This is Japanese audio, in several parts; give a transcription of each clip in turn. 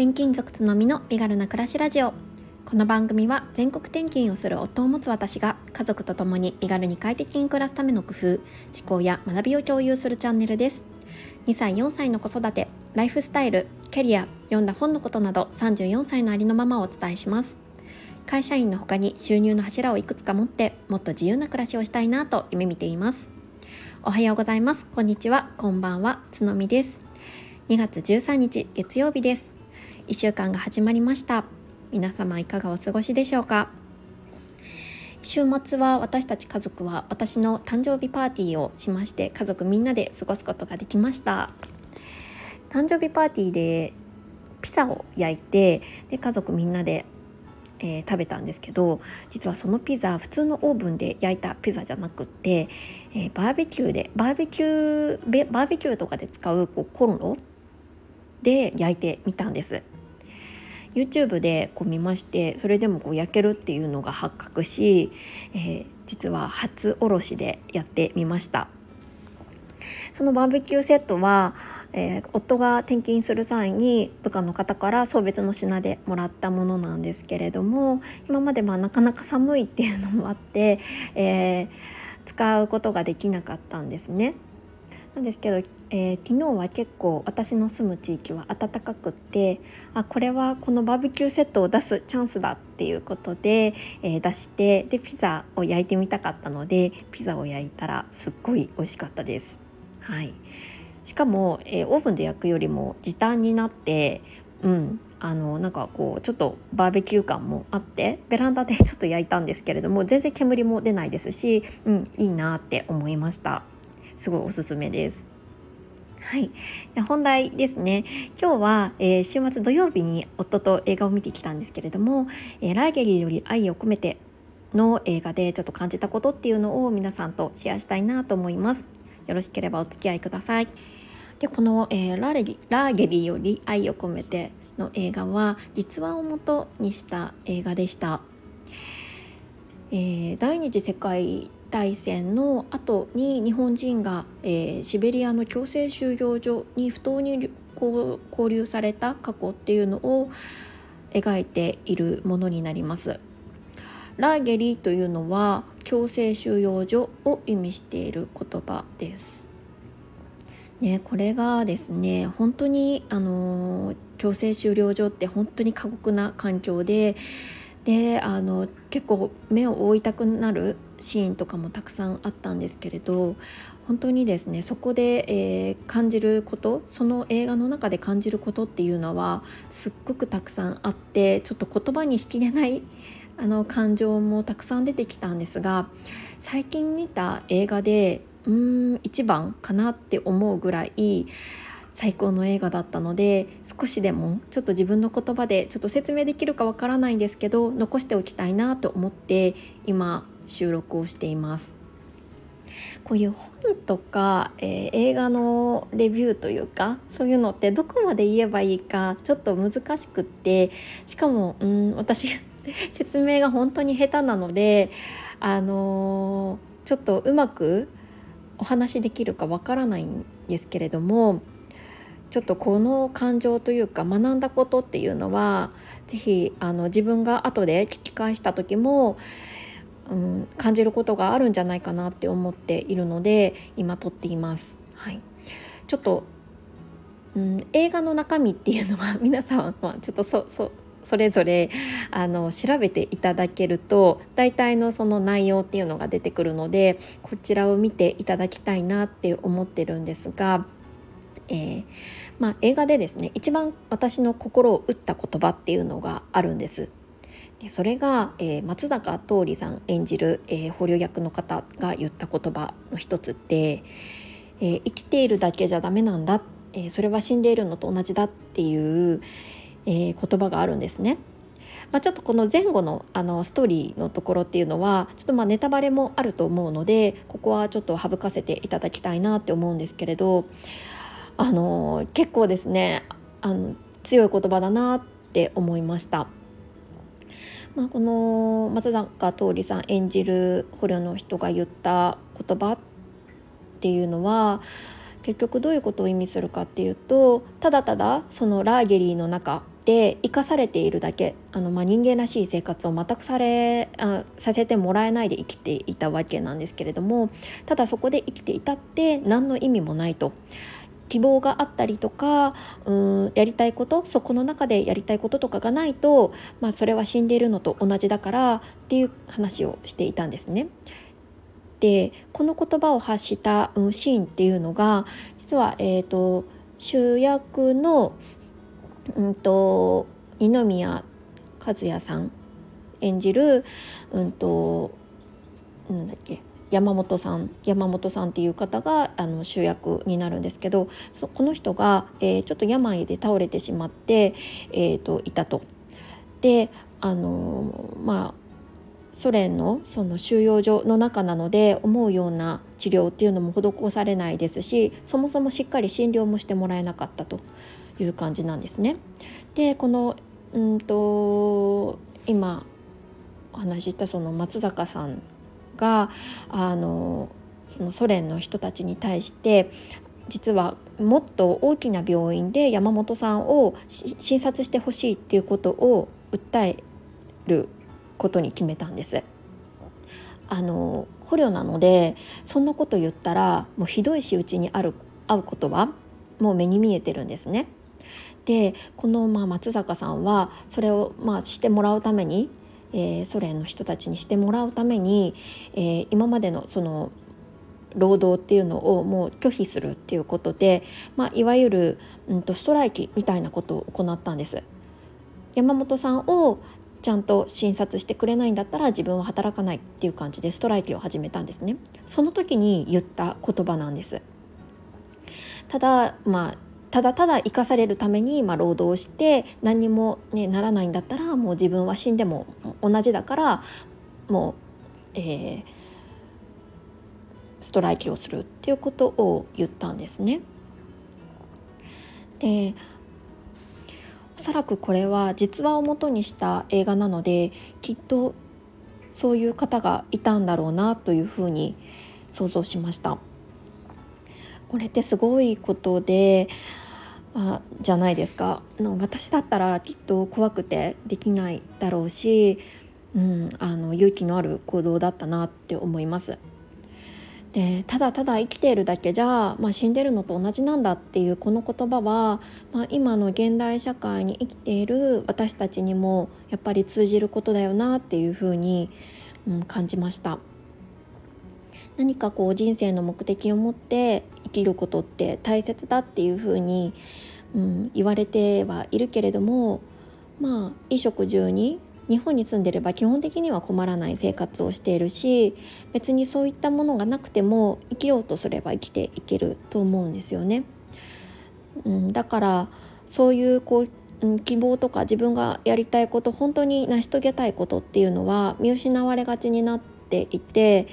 転勤族つのみの身軽な暮らしラジオ。この番組は全国転勤をする夫を持つ私が家族と共に身軽に快適に暮らすための工夫思考や学びを共有するチャンネルです。2歳4歳の子育てライフスタイルキャリア読んだ本のことなど34歳のありのままをお伝えします。会社員の他に収入の柱をいくつか持ってもっと自由な暮らしをしたいなと夢見ています。おはようございます。こんにちは。こんばんは。つのみです。2月13日月曜日です。1週間が始まりました。皆様いかがお過ごしでしょうか？週末は私たち家族は私の誕生日パーティーをしまして家族みんなで過ごすことができました。誕生日パーティーでピザを焼いてで家族みんなで、えー、食べたんですけど実はそのピザ普通のオーブンで焼いたピザじゃなくって、えー、バーベキューでバーベキューバーベキューとかで使うこうコンロで焼いてみたんです。YouTube でこう見ましてそれでもこう焼けるっていうのが発覚し、えー、実は初おろしでやってみましたそのバーベキューセットは、えー、夫が転勤する際に部下の方から送別の品でもらったものなんですけれども今までまあなかなか寒いっていうのもあって、えー、使うことができなかったんですね。なんですけど、えー、昨日は結構私の住む地域は暖かくってあこれはこのバーベキューセットを出すチャンスだっていうことで、えー、出してでピザを焼いてみたかったのでピザを焼いたらすっごい美味しかったです。はい、しかも、えー、オーブンで焼くよりも時短になってうん、あのなんかこうちょっとバーベキュー感もあってベランダでちょっと焼いたんですけれども全然煙も出ないですし、うん、いいなって思いました。すごいおすすめです。はい、本題ですね。今日は、えー、週末土曜日に夫と映画を見てきたんですけれども「えー、ラーゲリより愛を込めて」の映画でちょっと感じたことっていうのを皆さんとシェアしたいなと思います。よろしければお付き合いください。でこの、えー、ラーラーゲリより愛を込めての映画は実話をもとにした映画でした、えー、第二次世界大戦の後に日本人が、えー、シベリアの強制収容所に不当に拘留された過去っていうのを描いているものになります。ラーゲリというのは強制収容所を意味している言葉です。ね、これがですね本当にあの強制収容所って本当に過酷な環境でであの結構目を覆いたくなるシーンとかもたくさんあったんですけれど本当にですねそこで、えー、感じることその映画の中で感じることっていうのはすっごくたくさんあってちょっと言葉にしきれないあの感情もたくさん出てきたんですが最近見た映画でうーん一番かなって思うぐらい最高の映画だったので少しでもちょっと自分の言葉でちょっと説明できるかわからないんですけど残しておきたいなと思って今収録をしています。こういう本とか、えー、映画のレビューというかそういうのってどこまで言えばいいかちょっと難しくってしかもうん私 説明が本当に下手なのであのー、ちょっとうまくお話しできるかわからないんですけれどもちょっとこの感情というか学んだことっていうのは是非あの自分が後で聞き返した時もうん、感じることがあるんじゃないかなって思っているので今撮っています。はい、ちょっと、うん、映画の中身っていうのは 皆さんはちょっとそそそれぞれあの調べていただけると大体のその内容っていうのが出てくるのでこちらを見ていただきたいなって思ってるんですが、えーまあ、映画でですね一番私の心を打った言葉っていうのがあるんです。でそれが、えー、松坂桃李さん演じる、えー、捕虜役の方が言った言葉の一つって、えー、生きているだけじゃダメなんだ、えー、それは死んでいるのと同じだっていう、えー、言葉があるんですね。まあ、ちょっとこの前後のあのストーリーのところっていうのはちょっとまあネタバレもあると思うのでここはちょっと省かせていただきたいなって思うんですけれどあの結構ですねあの強い言葉だなって思いました。まあ、この松坂桃李さん演じる捕虜の人が言った言葉っていうのは結局どういうことを意味するかっていうとただただそのラーゲリーの中で生かされているだけあの、まあ、人間らしい生活を全くされあさせてもらえないで生きていたわけなんですけれどもただそこで生きていたって何の意味もないと。希望があったりとかうんやりたいことそこの中でやりたいこととかがないと、まあ、それは死んでいるのと同じだからっていう話をしていたんですね。でこの言葉を発した、うん、シーンっていうのが実は、えーと、主役の、うんと、二宮和也さん演じる、うんと、なんだっけ山本さん山本さんっていう方があの主役になるんですけどそこの人が、えー、ちょっと病で倒れてしまって、えーと、いたと。であのまあソ連のその収容所の中なので思うような治療っていうのも施されないですしそもそもしっかり診療もしてもらえなかったという感じなんですね。でこのうんと今お話ししたその松坂さんがあのそのソ連の人たちに対して実はもっと大きな病院で山本さんを診察してほしいっていうことを訴えることに決めたんです。あの捕虜なのでそんなこと言ったらもうひどい仕打ちにある会うことはもう目に見えてるんですね。でこのまあ松坂さんはそれをまあしてもらうためにえー、ソ連の人たちにしてもらうために、えー、今までのその労働っていうのをもう拒否するっていうことで、まあ、いわゆる、うんと、ストライキみたいなことを行ったんです。山本さんをちゃんと診察してくれないんだったら自分は働かないっていう感じでストライキを始めたんですねその時に言った言葉なんですただまあただただ生かされるために、まあ、労働して何にも、ね、ならないんだったらもう自分は死んでも同じだからもう、えー、ストライキをするっていうことを言ったんですね。でおそらくこれは実話をもとにした映画なのできっとそういう方がいたんだろうなというふうに想像しました。これってすごいことであじゃないですかの私だったらきっと怖くてできないだろうし、うん、あの勇気のある行動だったなって思います。でただただ生きているだけじゃ、まあ、死んでるのと同じなんだっていうこの言葉は、まあ、今の現代社会に生きている私たちにもやっぱり通じることだよなっていうふうに、うん、感じました。何かこう人生の目的を持って生きることって大切だっていうふうに、うん、言われてはいるけれどもまあ衣食住に日本に住んでれば基本的には困らない生活をしているし別にそういったものがなくても生きようとすれば生きていけると思うんですよね。うん、だからそういうこう、希望とか自分がやりたいこと本当に成し遂げたいことっていうのは見失われがちになっていて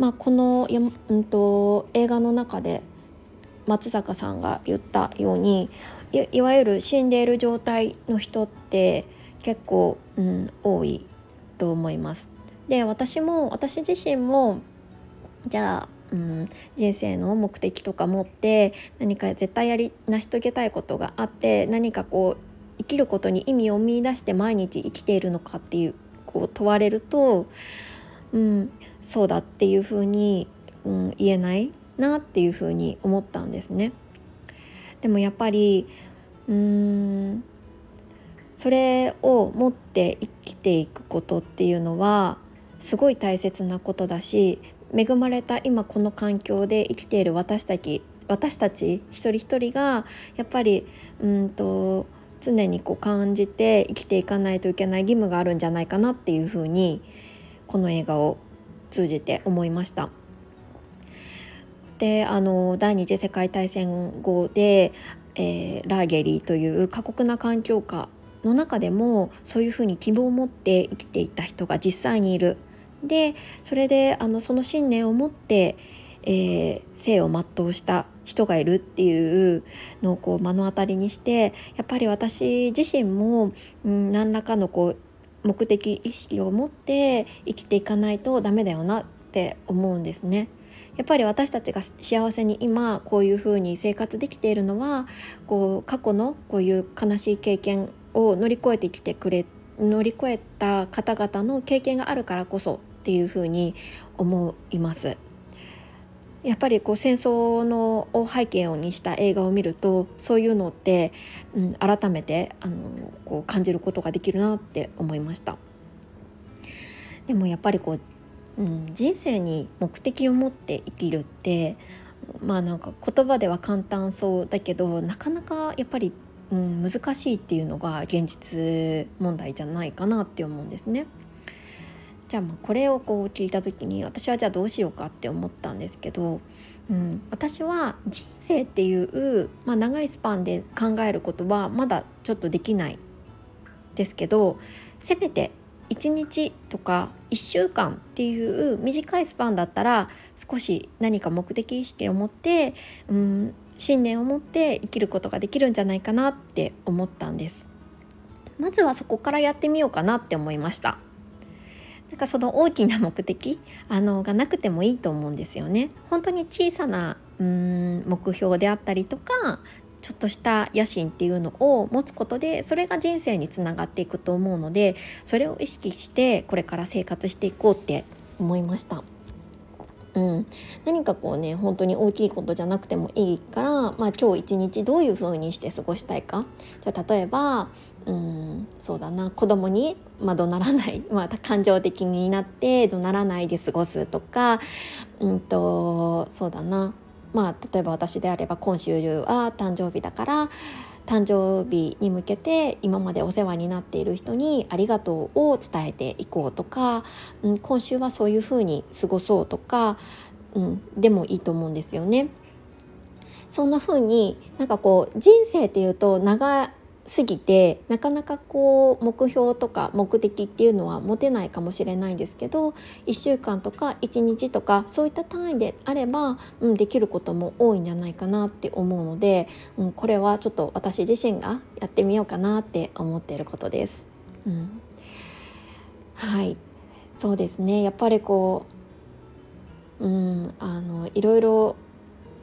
まあ、この、うんと、映画の中で松坂さんが言ったようにいわゆる死んでいる状態の人って結構、うん、多いと思います。で私も私自身もじゃあ、うん、人生の目的とか持って何か絶対やり成し遂げたいことがあって何かこう生きることに意味を見いだして毎日生きているのかっていうこう問われると、うん、そうだっていうふうに、うん、言えないなっていうふうに思ったんですね。でもやっぱりうーんそれを持って生きていくことっていうのはすごい大切なことだし恵まれた今この環境で生きている私たち私たち一人一人がやっぱりうんと常にこう感じて生きていかないといけない義務があるんじゃないかなっていうふうにこの映画を通じて思いました。であの第二次世界大戦後で、えー、ラーゲリーという過酷な環境下の中でもそういうふうに希望を持って生きていた人が実際にいる。でそれであのその信念を持って、えー、生を全うした人がいるっていうのをこう目の当たりにしてやっぱり私自身も、うん、何らかのこう目的意識を持って生きていかないとダメだよなって思うんですね。やっぱり私たちが幸せに今こういうふうに生活できているのはこう過去のこういう悲しい経験を乗り越えてきてくれ乗り越えた方々の経験があるからこそっていうふうに思います。やっぱりこう戦争のを背景にした映画を見るとそういうのって、うん、改めてあのこう感じることができるなって思いました。でもやっぱりこう、うん、人生に目的を持って生きるってまあなんか言葉では簡単そうだけどなかなかやっぱり、うん、難しいっていうのが現実問題じゃないかなって思うんですね。じゃあまあこれをこう聞いた時に私はじゃあどうしようかって思ったんですけど、うん、私は人生っていう、まあ、長いスパンで考えることはまだちょっとできないですけどせめて1日とか1週間っていう短いスパンだったら少し何か目的意識を持って、うん、信念を持って生きることができるんじゃないかなって思ったんですまずはそこからやってみようかなって思いましたなんかその大きな目的あのがなくてもいいと思うんですよね。本当に小さなうん目標であったりとかちょっとした野心っていうのを持つことでそれが人生につながっていくと思うのでそれを意識してこれから生活していこうって思いました。うん、何かこうね本当に大きいことじゃなくてもいいから、まあ、今日一日どういう風にして過ごしたいか？じゃあ例えばうんそうだな子供にまあ、怒鳴らない、まあ、感情的になって怒鳴らないで過ごすとか、うんと、そうだな、まあ、例えば私であれば今週は誕生日だから誕生日に向けて今までお世話になっている人にありがとうを伝えていこうとか、うん、今週はそういうふうに過ごそうとか、うん、でもいいと思うんですよね。そんな風になんかこう人生っていうと長過ぎてなかなかこう目標とか目的っていうのは持てないかもしれないんですけど1週間とか1日とかそういった単位であれば、うん、できることも多いんじゃないかなって思うので、うん、これはちょっと私自身がやってみようかなって思っていることです。うん、はいそうですねやっぱりこう、うん、あのいろいろ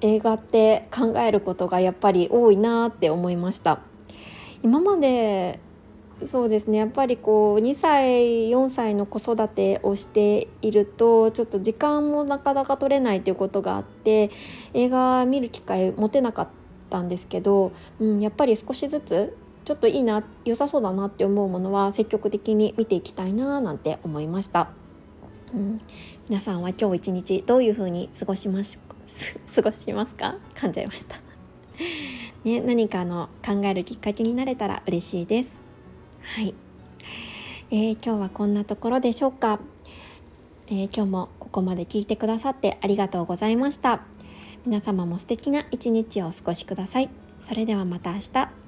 映画って考えることがやっぱり多いなって思いました。今までそうですねやっぱりこう2歳4歳の子育てをしているとちょっと時間もなかなか取れないということがあって映画見る機会持てなかったんですけど、うん、やっぱり少しずつちょっといいな良さそうだなって思うものは積極的に見ていきたいななんて思いました。うん、皆さんは今日一日どういう風に過ごします 過ごしますか？噛んじゃいましたね、何かの考えるきっかけになれたら嬉しいです。はい、えー、今日はこんなところでしょうか、えー、今日もここまで聞いてくださってありがとうございました。皆様も素敵な一日をお過ごしください。それではまた明日。